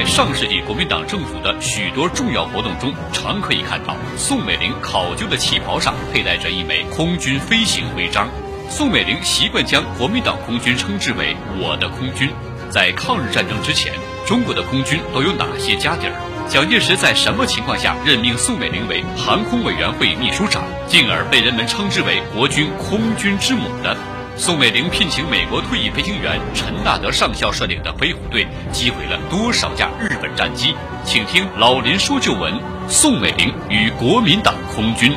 在上世纪国民党政府的许多重要活动中，常可以看到宋美龄考究的旗袍上佩戴着一枚空军飞行徽章。宋美龄习惯将国民党空军称之为“我的空军”。在抗日战争之前，中国的空军都有哪些家底儿？蒋介石在什么情况下任命宋美龄为航空委员会秘书长，进而被人们称之为国军空军之母的？宋美龄聘请美国退役飞行员陈纳德上校率领的飞虎队，击毁了多少架日本战机？请听老林说旧闻：宋美龄与国民党空军。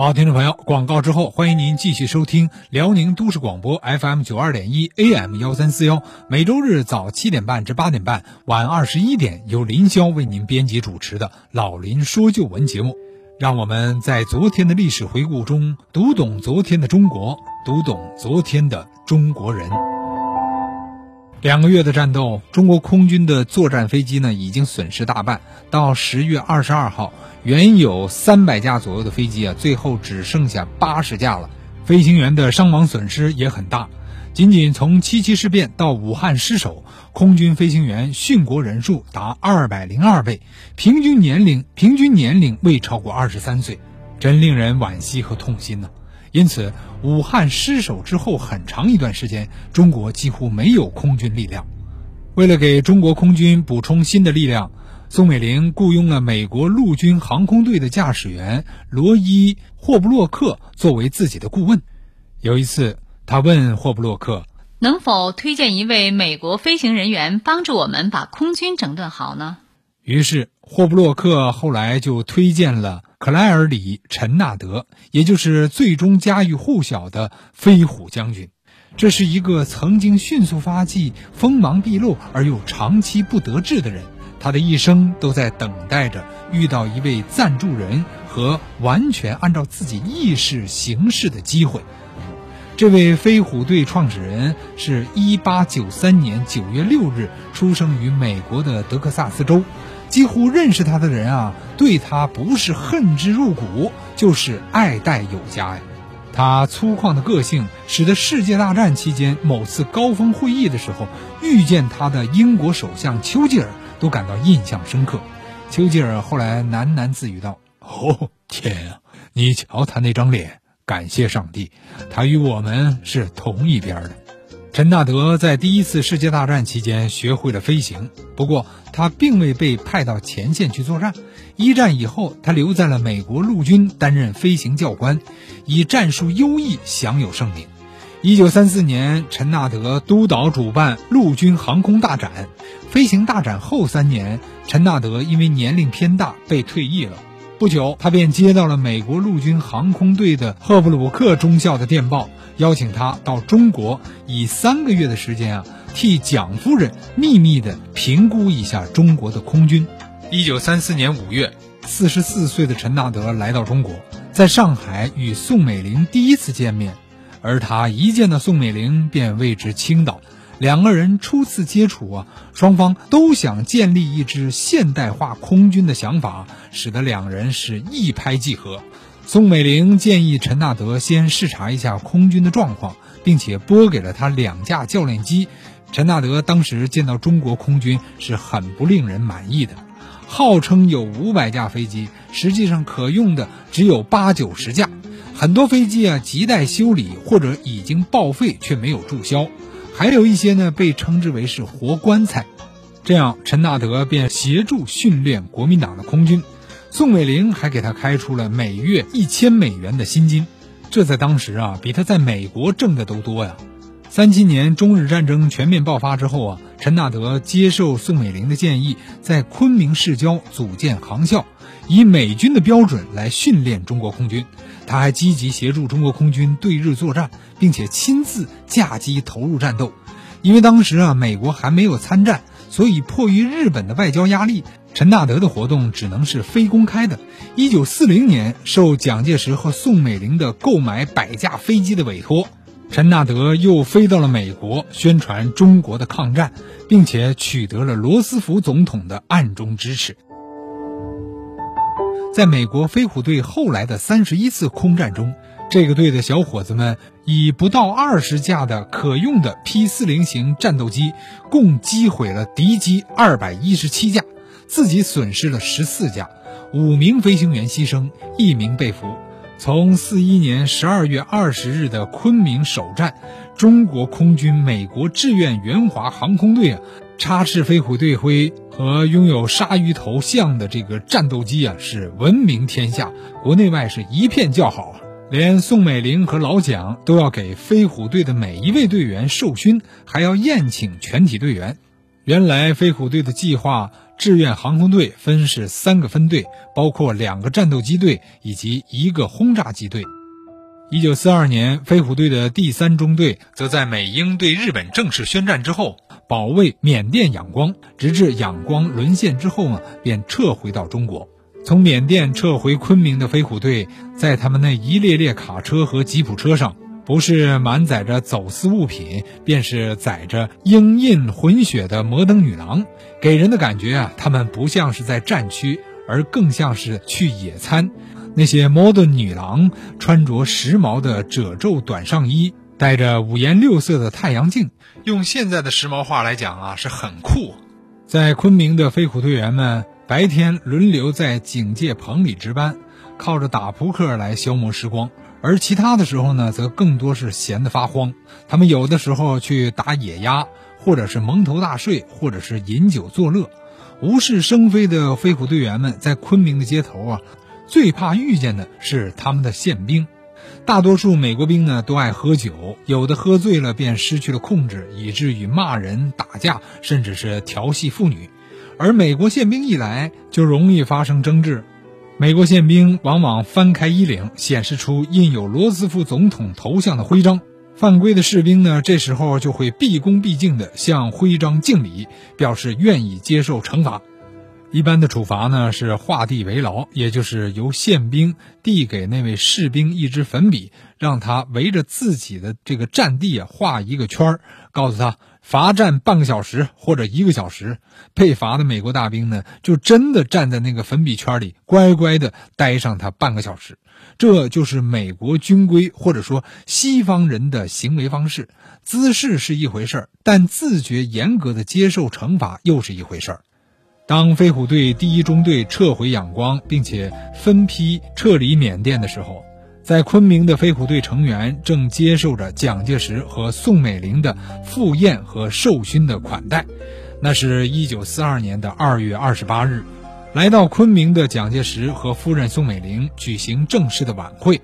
好，听众朋友，广告之后，欢迎您继续收听辽宁都市广播 FM 九二点一 AM 幺三四幺，每周日早七点半至八点半，晚二十一点，由林霄为您编辑主持的《老林说旧闻》节目。让我们在昨天的历史回顾中，读懂昨天的中国，读懂昨天的中国人。两个月的战斗，中国空军的作战飞机呢已经损失大半。到十月二十二号，原有三百架左右的飞机啊，最后只剩下八十架了。飞行员的伤亡损失也很大。仅仅从七七事变到武汉失守，空军飞行员殉国人数达二百零二位，平均年龄平均年龄未超过二十三岁，真令人惋惜和痛心呐。因此，武汉失守之后很长一段时间，中国几乎没有空军力量。为了给中国空军补充新的力量，宋美龄雇佣了美国陆军航空队的驾驶员罗伊·霍布洛克作为自己的顾问。有一次，他问霍布洛克：“能否推荐一位美国飞行人员帮助我们把空军整顿好呢？”于是，霍布洛克后来就推荐了。克莱尔里·陈纳德，也就是最终家喻户晓的飞虎将军，这是一个曾经迅速发迹、锋芒毕露而又长期不得志的人。他的一生都在等待着遇到一位赞助人和完全按照自己意识行事的机会。这位飞虎队创始人是一八九三年九月六日出生于美国的德克萨斯州。几乎认识他的人啊，对他不是恨之入骨，就是爱戴有加呀。他粗犷的个性，使得世界大战期间某次高峰会议的时候，遇见他的英国首相丘吉尔都感到印象深刻。丘吉尔后来喃喃自语道：“哦，天啊，你瞧他那张脸，感谢上帝，他与我们是同一边的。”陈纳德在第一次世界大战期间学会了飞行，不过他并未被派到前线去作战。一战以后，他留在了美国陆军担任飞行教官，以战术优异享有盛名。一九三四年，陈纳德督导主办陆军航空大展。飞行大展后三年，陈纳德因为年龄偏大被退役了。不久，他便接到了美国陆军航空队的赫布鲁克中校的电报。邀请他到中国，以三个月的时间啊，替蒋夫人秘密的评估一下中国的空军。一九三四年五月，四十四岁的陈纳德来到中国，在上海与宋美龄第一次见面，而他一见到宋美龄便为之倾倒。两个人初次接触啊，双方都想建立一支现代化空军的想法，使得两人是一拍即合。宋美龄建议陈纳德先视察一下空军的状况，并且拨给了他两架教练机。陈纳德当时见到中国空军是很不令人满意的，号称有五百架飞机，实际上可用的只有八九十架，很多飞机啊亟待修理或者已经报废却没有注销，还有一些呢被称之为是活棺材。这样，陈纳德便协助训练国民党的空军。宋美龄还给他开出了每月一千美元的薪金，这在当时啊，比他在美国挣的都多呀。三七年中日战争全面爆发之后啊，陈纳德接受宋美龄的建议，在昆明市郊组建航校，以美军的标准来训练中国空军。他还积极协助中国空军对日作战，并且亲自驾机投入战斗。因为当时啊，美国还没有参战，所以迫于日本的外交压力。陈纳德的活动只能是非公开的。一九四零年，受蒋介石和宋美龄的购买百架飞机的委托，陈纳德又飞到了美国，宣传中国的抗战，并且取得了罗斯福总统的暗中支持。在美国飞虎队后来的三十一次空战中，这个队的小伙子们以不到二十架的可用的 P 四零型战斗机，共击毁了敌机二百一十七架，自己损失了十四架，五名飞行员牺牲，一名被俘。从四一年十二月二十日的昆明首战，中国空军美国志愿援华航空队啊，插翅飞虎队徽和拥有鲨鱼头像的这个战斗机啊，是闻名天下，国内外是一片叫好啊。连宋美龄和老蒋都要给飞虎队的每一位队员授勋，还要宴请全体队员。原来飞虎队的计划。志愿航空队分是三个分队，包括两个战斗机队以及一个轰炸机队。一九四二年，飞虎队的第三中队则在美英对日本正式宣战之后，保卫缅甸仰光，直至仰光沦陷之后呢，便撤回到中国。从缅甸撤回昆明的飞虎队，在他们那一列列卡车和吉普车上。不是满载着走私物品，便是载着英印混血的摩登女郎，给人的感觉啊，他们不像是在战区，而更像是去野餐。那些摩登女郎穿着时髦的褶皱短上衣，戴着五颜六色的太阳镜，用现在的时髦话来讲啊，是很酷。在昆明的飞虎队员们白天轮流在警戒棚里值班，靠着打扑克来消磨时光。而其他的时候呢，则更多是闲得发慌。他们有的时候去打野鸭，或者是蒙头大睡，或者是饮酒作乐。无事生非的飞虎队员们在昆明的街头啊，最怕遇见的是他们的宪兵。大多数美国兵呢都爱喝酒，有的喝醉了便失去了控制，以至于骂人、打架，甚至是调戏妇女。而美国宪兵一来，就容易发生争执。美国宪兵往往翻开衣领，显示出印有罗斯福总统头像的徽章。犯规的士兵呢，这时候就会毕恭毕敬地向徽章敬礼，表示愿意接受惩罚。一般的处罚呢是画地为牢，也就是由宪兵递给那位士兵一支粉笔，让他围着自己的这个战地啊画一个圈儿，告诉他。罚站半个小时或者一个小时，被罚的美国大兵呢，就真的站在那个粉笔圈里，乖乖的待上他半个小时。这就是美国军规，或者说西方人的行为方式。姿势是一回事儿，但自觉严格的接受惩罚又是一回事儿。当飞虎队第一中队撤回仰光，并且分批撤离缅甸的时候。在昆明的飞虎队成员正接受着蒋介石和宋美龄的赴宴和授勋的款待，那是一九四二年的二月二十八日，来到昆明的蒋介石和夫人宋美龄举行正式的晚会。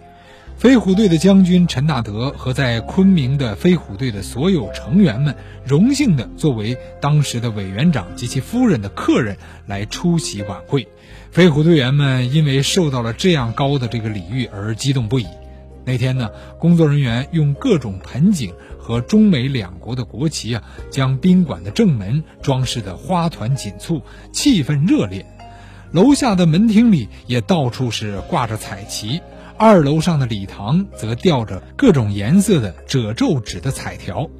飞虎队的将军陈纳德和在昆明的飞虎队的所有成员们，荣幸的作为当时的委员长及其夫人的客人来出席晚会。飞虎队员们因为受到了这样高的这个礼遇而激动不已。那天呢，工作人员用各种盆景和中美两国的国旗啊，将宾馆的正门装饰的花团锦簇，气氛热烈。楼下的门厅里也到处是挂着彩旗。二楼上的礼堂则吊着各种颜色的褶皱纸的彩条。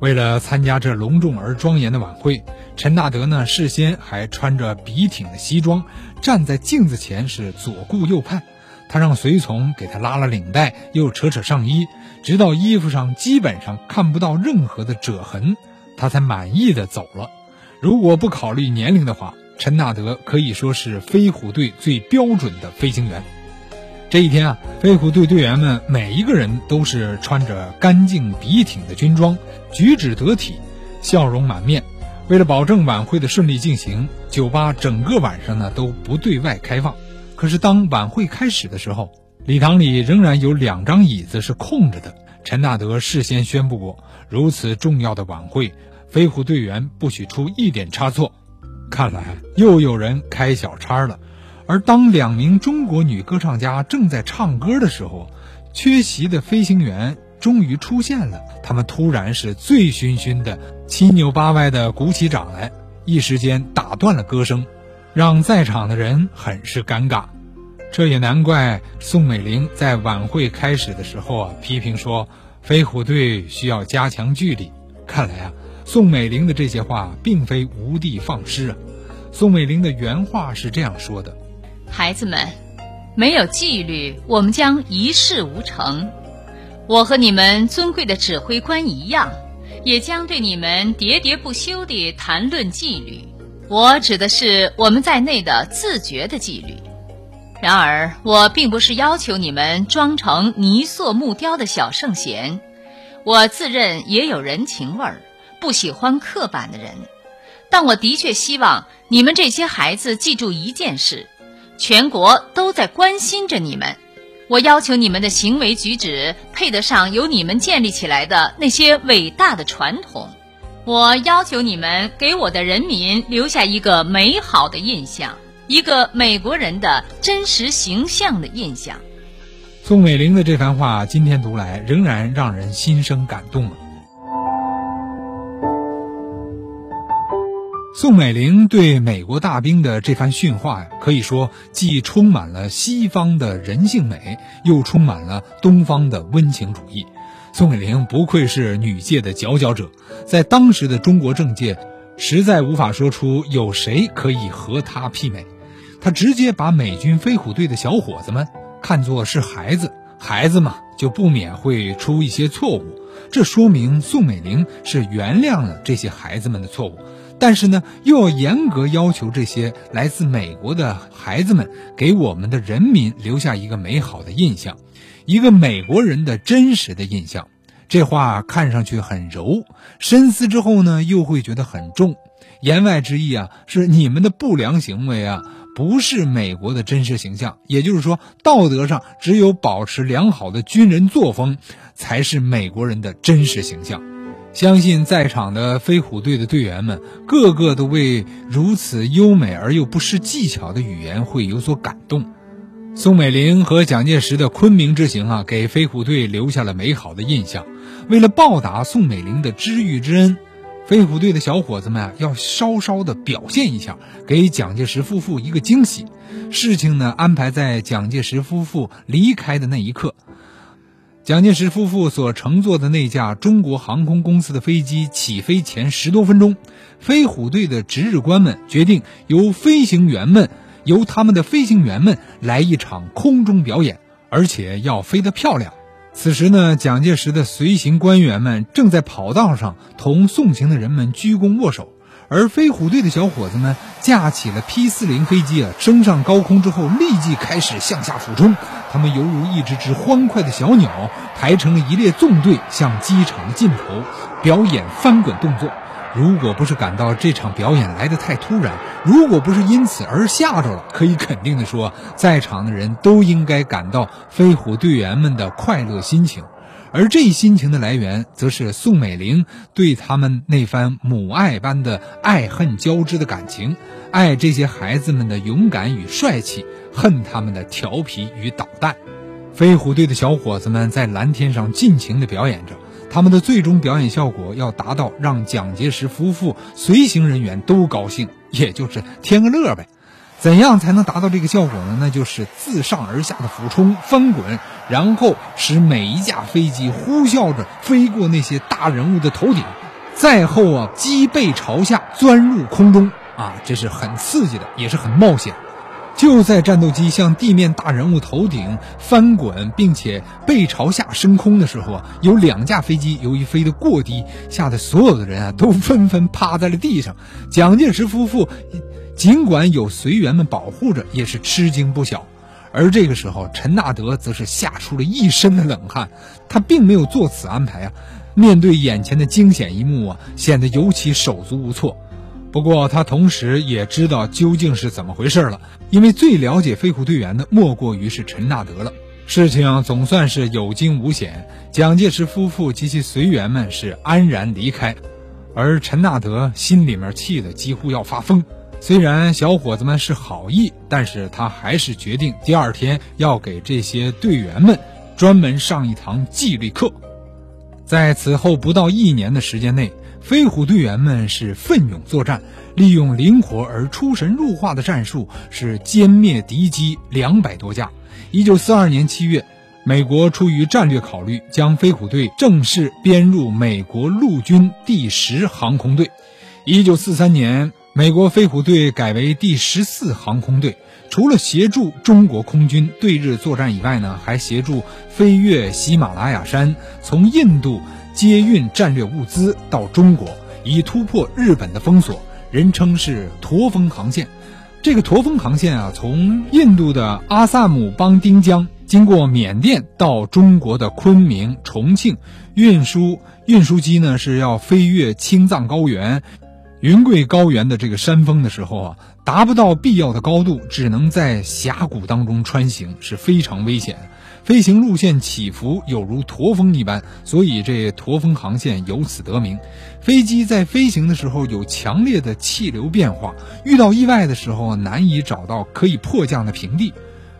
为了参加这隆重而庄严的晚会，陈纳德呢事先还穿着笔挺的西装，站在镜子前是左顾右盼。他让随从给他拉了领带，又扯扯上衣，直到衣服上基本上看不到任何的褶痕，他才满意的走了。如果不考虑年龄的话，陈纳德可以说是飞虎队最标准的飞行员。这一天啊，飞虎队队员们每一个人都是穿着干净笔挺的军装，举止得体，笑容满面。为了保证晚会的顺利进行，酒吧整个晚上呢都不对外开放。可是当晚会开始的时候，礼堂里仍然有两张椅子是空着的。陈纳德事先宣布过，如此重要的晚会，飞虎队员不许出一点差错。看来又有人开小差了。而当两名中国女歌唱家正在唱歌的时候，缺席的飞行员终于出现了。他们突然是醉醺醺的，七扭八歪的鼓起掌来，一时间打断了歌声，让在场的人很是尴尬。这也难怪宋美龄在晚会开始的时候啊，批评说飞虎队需要加强纪律。看来啊，宋美龄的这些话并非无的放矢啊。宋美龄的原话是这样说的。孩子们，没有纪律，我们将一事无成。我和你们尊贵的指挥官一样，也将对你们喋喋不休地谈论纪律。我指的是我们在内的自觉的纪律。然而，我并不是要求你们装成泥塑木雕的小圣贤。我自认也有人情味儿，不喜欢刻板的人。但我的确希望你们这些孩子记住一件事：全国都在关心着你们。我要求你们的行为举止配得上由你们建立起来的那些伟大的传统。我要求你们给我的人民留下一个美好的印象。一个美国人的真实形象的印象。宋美龄的这番话，今天读来仍然让人心生感动。宋美龄对美国大兵的这番训话呀，可以说既充满了西方的人性美，又充满了东方的温情主义。宋美龄不愧是女界的佼佼者，在当时的中国政界，实在无法说出有谁可以和她媲美。她直接把美军飞虎队的小伙子们看作是孩子，孩子嘛就不免会出一些错误。这说明宋美龄是原谅了这些孩子们的错误，但是呢，又要严格要求这些来自美国的孩子们给我们的人民留下一个美好的印象，一个美国人的真实的印象。这话看上去很柔，深思之后呢，又会觉得很重。言外之意啊，是你们的不良行为啊。不是美国的真实形象，也就是说，道德上只有保持良好的军人作风，才是美国人的真实形象。相信在场的飞虎队的队员们，个个都为如此优美而又不失技巧的语言会有所感动。宋美龄和蒋介石的昆明之行啊，给飞虎队留下了美好的印象。为了报答宋美龄的知遇之恩。飞虎队的小伙子们啊，要稍稍的表现一下，给蒋介石夫妇一个惊喜。事情呢，安排在蒋介石夫妇离开的那一刻。蒋介石夫妇所乘坐的那架中国航空公司的飞机起飞前十多分钟，飞虎队的值日官们决定由飞行员们，由他们的飞行员们来一场空中表演，而且要飞得漂亮。此时呢，蒋介石的随行官员们正在跑道上同送行的人们鞠躬握手，而飞虎队的小伙子们架起了 P 四零飞机啊，升上高空之后立即开始向下俯冲，他们犹如一只只欢快的小鸟，排成了一列纵队向机场的尽头表演翻滚动作。如果不是感到这场表演来得太突然，如果不是因此而吓着了，可以肯定的说，在场的人都应该感到飞虎队员们的快乐心情，而这一心情的来源，则是宋美龄对他们那番母爱般的爱恨交织的感情，爱这些孩子们的勇敢与帅气，恨他们的调皮与捣蛋。飞虎队的小伙子们在蓝天上尽情地表演着。他们的最终表演效果要达到让蒋介石夫妇随行人员都高兴，也就是添个乐呗。怎样才能达到这个效果呢？那就是自上而下的俯冲翻滚，然后使每一架飞机呼啸着飞过那些大人物的头顶，再后啊机背朝下钻入空中啊，这是很刺激的，也是很冒险。就在战斗机向地面大人物头顶翻滚，并且背朝下升空的时候啊，有两架飞机由于飞得过低，吓得所有的人啊都纷纷趴在了地上。蒋介石夫妇尽管有随员们保护着，也是吃惊不小。而这个时候，陈纳德则是吓出了一身的冷汗，他并没有做此安排啊。面对眼前的惊险一幕啊，显得尤其手足无措。不过他同时也知道究竟是怎么回事了，因为最了解飞虎队员的莫过于是陈纳德了。事情总算是有惊无险，蒋介石夫妇及其随员们是安然离开，而陈纳德心里面气得几乎要发疯。虽然小伙子们是好意，但是他还是决定第二天要给这些队员们专门上一堂纪律课。在此后不到一年的时间内。飞虎队员们是奋勇作战，利用灵活而出神入化的战术，是歼灭敌机两百多架。一九四二年七月，美国出于战略考虑，将飞虎队正式编入美国陆军第十航空队。一九四三年，美国飞虎队改为第十四航空队，除了协助中国空军对日作战以外呢，还协助飞越喜马拉雅山，从印度接运战略物资到中国，以突破日本的封锁，人称是驼峰航线。这个驼峰航线啊，从印度的阿萨姆邦丁江，经过缅甸到中国的昆明、重庆，运输运输机呢是要飞越青藏高原、云贵高原的这个山峰的时候啊，达不到必要的高度，只能在峡谷当中穿行，是非常危险。飞行路线起伏有如驼峰一般，所以这驼峰航线由此得名。飞机在飞行的时候有强烈的气流变化，遇到意外的时候难以找到可以迫降的平地。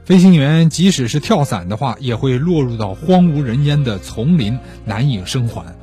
飞行员即使是跳伞的话，也会落入到荒无人烟的丛林，难以生还。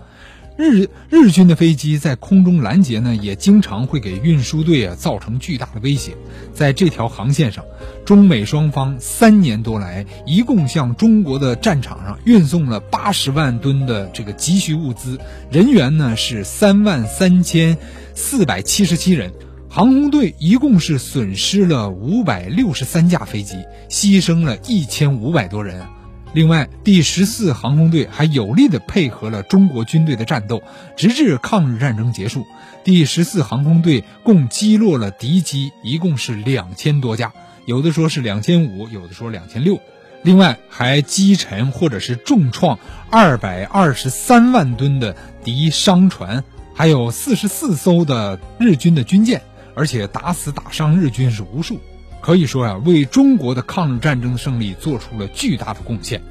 日日军的飞机在空中拦截呢，也经常会给运输队啊造成巨大的威胁。在这条航线上，中美双方三年多来，一共向中国的战场上运送了八十万吨的这个急需物资，人员呢是三万三千四百七十七人，航空队一共是损失了五百六十三架飞机，牺牲了一千五百多人。另外，第十四航空队还有力地配合了中国军队的战斗，直至抗日战争结束。第十四航空队共击落了敌机，一共是两千多架，有的说是两千五，有的说两千六。另外，还击沉或者是重创二百二十三万吨的敌商船，还有四十四艘的日军的军舰，而且打死打伤日军是无数。可以说呀，为中国的抗日战争胜利做出了巨大的贡献。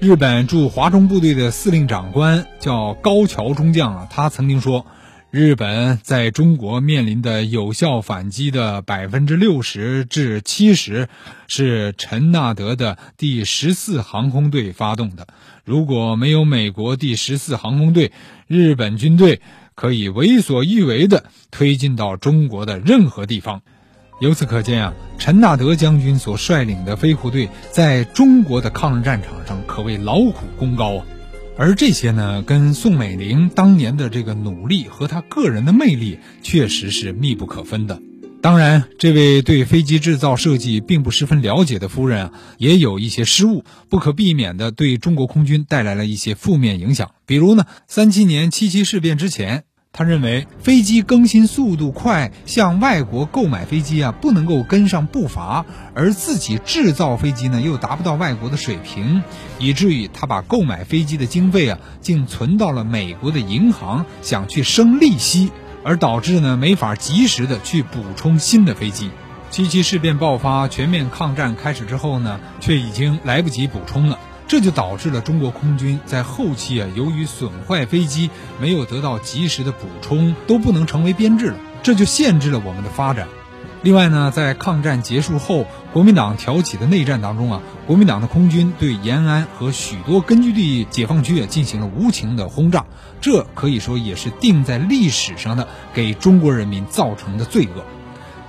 日本驻华中部队的司令长官叫高桥中将啊，他曾经说，日本在中国面临的有效反击的百分之六十至七十，是陈纳德的第十四航空队发动的。如果没有美国第十四航空队，日本军队可以为所欲为的推进到中国的任何地方。由此可见啊，陈纳德将军所率领的飞虎队在中国的抗日战场上可谓劳苦功高啊。而这些呢，跟宋美龄当年的这个努力和她个人的魅力确实是密不可分的。当然，这位对飞机制造设计并不十分了解的夫人啊，也有一些失误，不可避免的对中国空军带来了一些负面影响。比如呢，三七年七七事变之前。他认为飞机更新速度快，向外国购买飞机啊不能够跟上步伐，而自己制造飞机呢又达不到外国的水平，以至于他把购买飞机的经费啊竟存到了美国的银行，想去生利息，而导致呢没法及时的去补充新的飞机。七七事变爆发，全面抗战开始之后呢，却已经来不及补充了。这就导致了中国空军在后期啊，由于损坏飞机没有得到及时的补充，都不能成为编制了，这就限制了我们的发展。另外呢，在抗战结束后，国民党挑起的内战当中啊，国民党的空军对延安和许多根据地解放区啊进行了无情的轰炸，这可以说也是定在历史上的给中国人民造成的罪恶。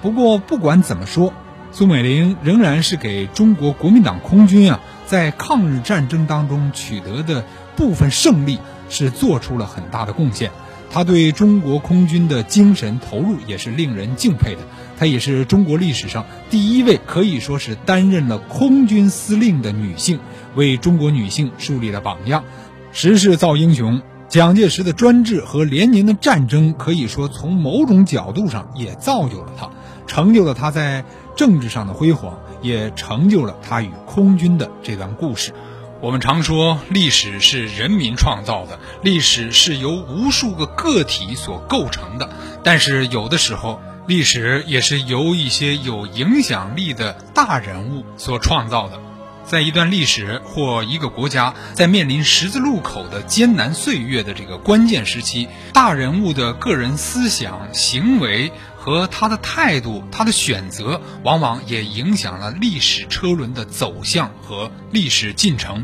不过不管怎么说，宋美龄仍然是给中国国民党空军啊。在抗日战争当中取得的部分胜利，是做出了很大的贡献。他对中国空军的精神投入也是令人敬佩的。她也是中国历史上第一位可以说是担任了空军司令的女性，为中国女性树立了榜样。时势造英雄，蒋介石的专制和连年的战争，可以说从某种角度上也造就了她，成就了他在政治上的辉煌。也成就了他与空军的这段故事。我们常说，历史是人民创造的，历史是由无数个个体所构成的。但是，有的时候，历史也是由一些有影响力的大人物所创造的。在一段历史或一个国家在面临十字路口的艰难岁月的这个关键时期，大人物的个人思想行为。和他的态度，他的选择，往往也影响了历史车轮的走向和历史进程。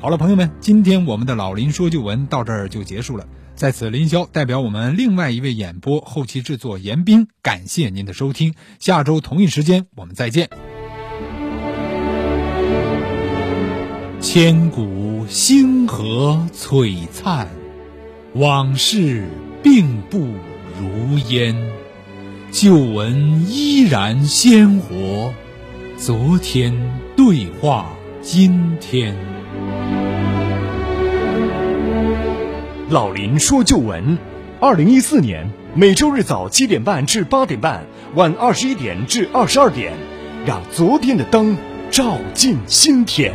好了，朋友们，今天我们的老林说旧闻到这儿就结束了。在此，林霄代表我们另外一位演播、后期制作严斌，感谢您的收听。下周同一时间我们再见。千古星河璀璨，往事并不如烟。旧闻依然鲜活，昨天对话今天。老林说旧闻，二零一四年每周日早七点半至八点半，晚二十一点至二十二点，让昨天的灯照进心田。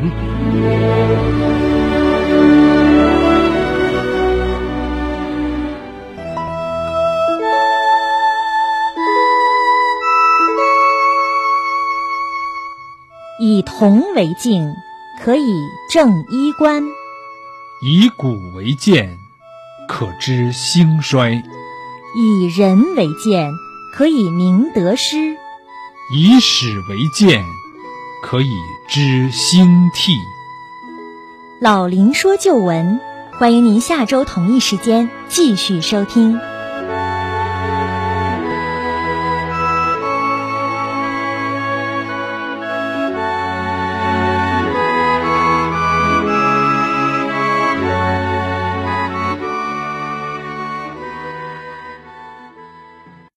铜为镜，可以正衣冠；以古为鉴，可知兴衰；以人为鉴，可以明得失；以史为鉴，可以知兴替。老林说旧闻，欢迎您下周同一时间继续收听。